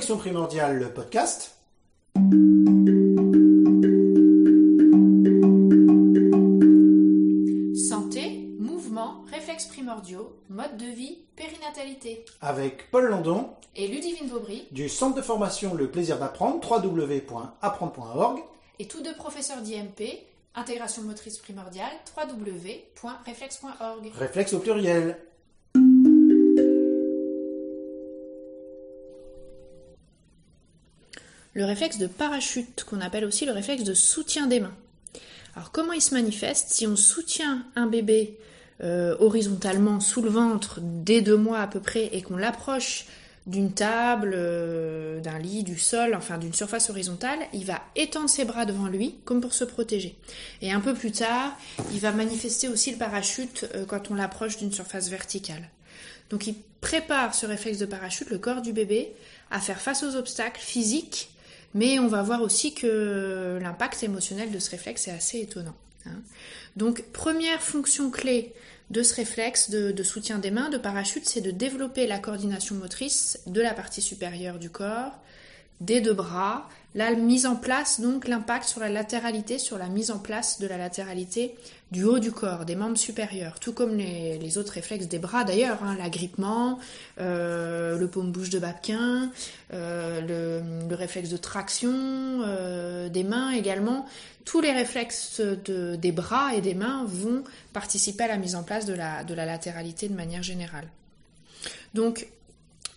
Connexion Primordiale, le podcast. Santé, mouvement, réflexes primordiaux, mode de vie, périnatalité. Avec Paul Landon Et Ludivine Vaubry, du centre de formation Le Plaisir d'apprendre, www.apprendre.org. et tous deux professeurs d'IMP, intégration motrice primordiale, www.réflexe.org. Réflexe au pluriel. Le réflexe de parachute, qu'on appelle aussi le réflexe de soutien des mains. Alors comment il se manifeste Si on soutient un bébé euh, horizontalement sous le ventre dès deux mois à peu près et qu'on l'approche d'une table, euh, d'un lit, du sol, enfin d'une surface horizontale, il va étendre ses bras devant lui comme pour se protéger. Et un peu plus tard, il va manifester aussi le parachute euh, quand on l'approche d'une surface verticale. Donc il prépare ce réflexe de parachute, le corps du bébé, à faire face aux obstacles physiques, mais on va voir aussi que l'impact émotionnel de ce réflexe est assez étonnant. hein. Donc première fonction clé de ce réflexe de, de soutien des mains, de parachute, c'est de développer la coordination motrice de la partie supérieure du corps, des deux bras, la mise en place, donc l'impact sur la latéralité, sur la mise en place de la latéralité du haut du corps, des membres supérieurs, tout comme les, autres réflexes des bras d'ailleurs, hein, l'agrippement, euh, le paume-bouche de Babkin, euh, le, le réflexe de traction euh, des mains également. Tous les réflexes de- des bras et des mains vont participer à la mise en place de la, de la latéralité de manière générale. Donc,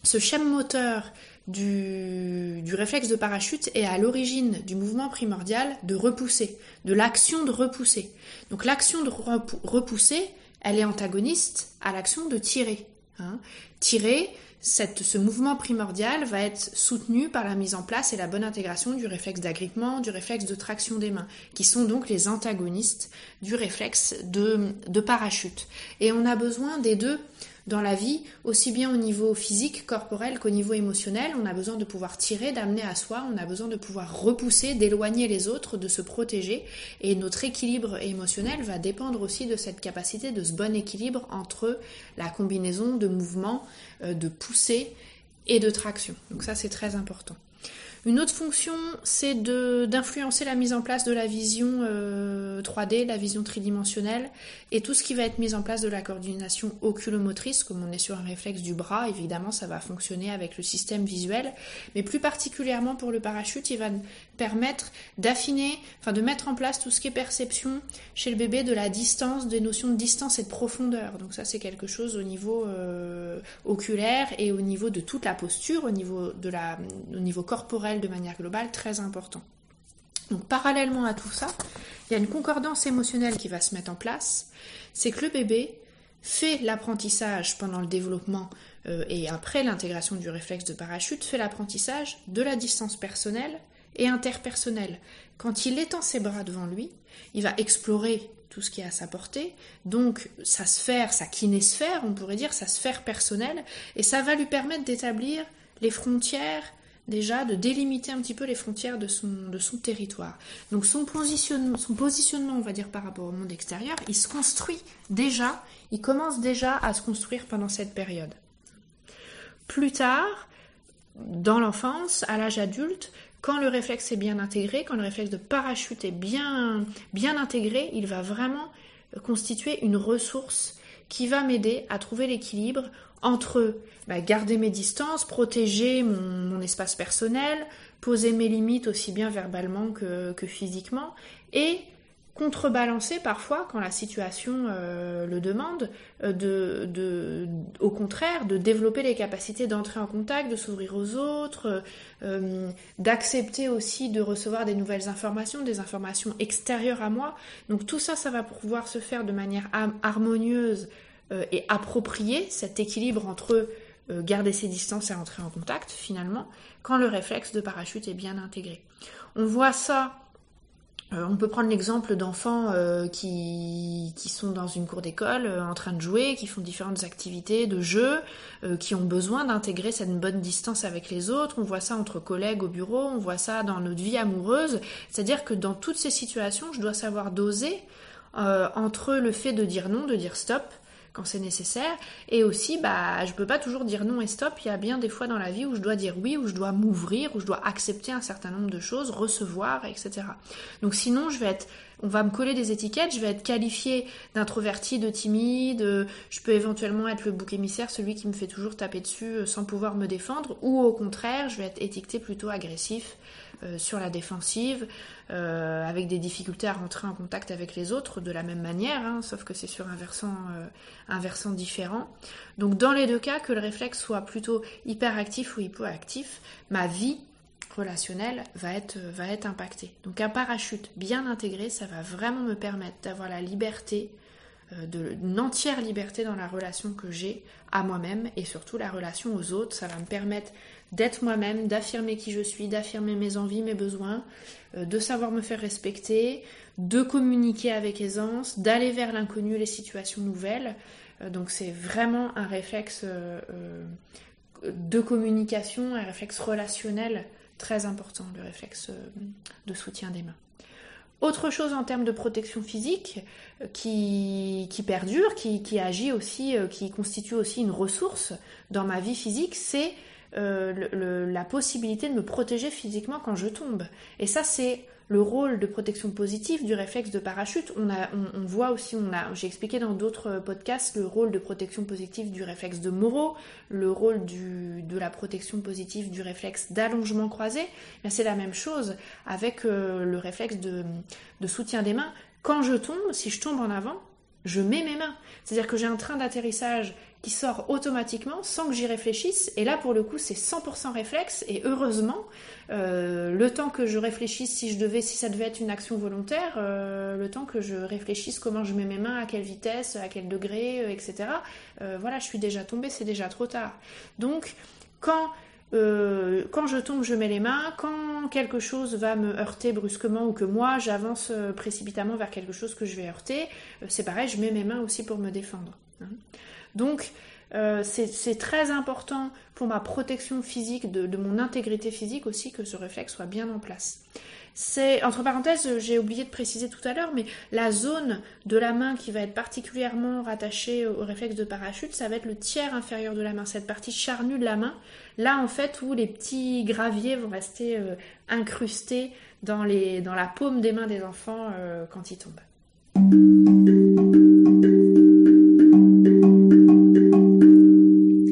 ce schème moteur du, du réflexe de parachute est à l'origine du mouvement primordial de repousser, de l'action de repousser. Donc l'action de repou- repousser, elle est antagoniste à l'action de tirer. hein. Tirer, cette- ce mouvement primordial va être soutenu par la mise en place et la bonne intégration du réflexe d'agrippement, du réflexe de traction des mains, qui sont donc les antagonistes du réflexe de, de parachute. Et on a besoin des deux dans la vie, aussi bien au niveau physique, corporel qu'au niveau émotionnel. On a besoin de pouvoir tirer, d'amener à soi, on a besoin de pouvoir repousser, d'éloigner les autres, de se protéger. Et notre équilibre émotionnel va dépendre aussi de cette capacité, de ce bon équilibre entre la combinaison de mouvements, euh, de poussée et de traction. Donc ça, c'est très important. Une autre fonction, c'est d'influencer la mise en place de la vision euh, 3D, la vision tridimensionnelle, et tout ce qui va être mis en place de la coordination oculomotrice, comme on est sur un réflexe du bras, évidemment, ça va fonctionner avec le système visuel, mais plus particulièrement pour le parachute, il va permettre d'affiner, enfin de mettre en place tout ce qui est perception chez le bébé de la distance, des notions de distance et de profondeur. Donc ça, c'est quelque chose au niveau euh, oculaire et au niveau de toute la posture, au niveau de la, au niveau corporel de manière globale, très important. Donc parallèlement à tout ça, il y a une concordance émotionnelle qui va se mettre en place. C'est que le bébé fait l'apprentissage pendant le développement euh, et après l'intégration du réflexe de parachute, fait l'apprentissage de la distance personnelle et interpersonnelle. Quand il étend ses bras devant lui, il va explorer tout ce qui est à sa portée, donc sa sphère, sa kinésphère, on pourrait dire, sa sphère personnelle, et ça va lui permettre d'établir les frontières déjà de délimiter un petit peu les frontières de son, de son territoire. Donc son positionnement, son positionnement, on va dire, par rapport au monde extérieur, il se construit déjà, il commence déjà à se construire pendant cette période. Plus tard, dans l'enfance, à l'âge adulte, quand le réflexe est bien intégré, quand le réflexe de parachute est bien, bien intégré, il va vraiment constituer une ressource qui va m'aider à trouver l'équilibre entre bah, garder mes distances, protéger mon, espace personnel, poser mes limites aussi bien verbalement que, que physiquement, et contrebalancer parfois, quand la situation euh, le demande, euh, de, au contraire, de développer les capacités d'entrer en contact, de s'ouvrir aux autres, euh, d'accepter aussi de recevoir des nouvelles informations, des informations extérieures à moi. Donc tout ça, ça va pouvoir se faire de manière harmonieuse et appropriée, cet équilibre entre garder ses distances et entrer en contact, finalement, quand le réflexe de parachute est bien intégré. On voit ça on peut prendre l'exemple d'enfants euh, qui, qui sont dans une cour d'école euh, en train de jouer, qui font différentes activités de jeu, euh, qui ont besoin d'intégrer cette bonne distance avec les autres. On voit ça entre collègues au bureau, on voit ça dans notre vie amoureuse. C'est-à-dire que dans toutes ces situations, je dois savoir doser euh, entre le fait de dire non, de dire stop, quand c'est nécessaire. Et aussi, bah, je peux pas toujours dire non et stop. Il y a bien des fois dans la vie où je dois dire oui, où je dois m'ouvrir, où je dois accepter un certain nombre de choses, recevoir, etc. Donc sinon, je vais être on va me coller des étiquettes, je vais être qualifiée d'introverti, de timide, je peux éventuellement être le bouc émissaire, celui qui me fait toujours taper dessus euh, sans pouvoir me défendre, ou au contraire, je vais être étiqueté plutôt agressif, euh, sur la défensive, euh, avec des difficultés à rentrer en contact avec les autres de la même manière, hein, sauf que c'est sur un versant, un versant différent. Donc dans les deux cas, que le réflexe soit plutôt hyperactif ou hypoactif, ma vie relationnel va être, va être impacté. Donc un parachute bien intégré, ça va vraiment me permettre d'avoir la liberté, euh, de, une entière liberté dans la relation que j'ai à moi-même et surtout la relation aux autres. Ça va me permettre d'être moi-même, d'affirmer qui je suis, d'affirmer mes envies, mes besoins, euh, de savoir me faire respecter, de communiquer avec aisance, d'aller vers l'inconnu, les situations nouvelles. Euh, donc c'est vraiment un réflexe de communication, un réflexe relationnel Très important le réflexe de soutien des mains. Autre chose en termes de protection physique euh, qui, perdure, qui, agit aussi, euh, qui constitue aussi une ressource dans ma vie physique, c'est la possibilité de me protéger physiquement quand je tombe. Et ça, c'est le rôle de protection positive du réflexe de parachute. On, a, on, voit aussi, on a, j'ai expliqué dans d'autres podcasts le rôle de protection positive du réflexe de Moreau, le rôle du, de la protection positive du réflexe d'allongement croisé. c'est la même chose avec euh, le réflexe de, de soutien des mains. Quand je tombe, si je tombe en avant, je mets mes mains. C'est-à-dire que j'ai un train d'atterrissage qui sort automatiquement sans que j'y réfléchisse. Et là, pour le coup, c'est 100% réflexe. Et heureusement, euh, le temps que je réfléchisse, si je devais, si ça devait être une action volontaire, euh, le temps que je réfléchisse comment je mets mes mains, à quelle vitesse, à quel degré, euh, etc. voilà, je suis déjà tombée, c'est déjà trop tard. Donc, quand quand je tombe, je mets les mains. Quand quelque chose va me heurter brusquement ou que moi j'avance précipitamment vers quelque chose que je vais heurter, c'est pareil, je mets mes mains aussi pour me défendre. Hein. Donc, euh, c'est très important pour ma protection physique, de, mon intégrité physique aussi, que ce réflexe soit bien en place. C'est, entre parenthèses, j'ai oublié de préciser tout à l'heure, mais la zone de la main qui va être particulièrement rattachée au réflexe de parachute, ça va être le tiers inférieur de la main, cette partie charnue de la main, là en fait où les petits graviers vont rester euh, incrustés dans, la paume des mains des enfants euh, quand ils tombent.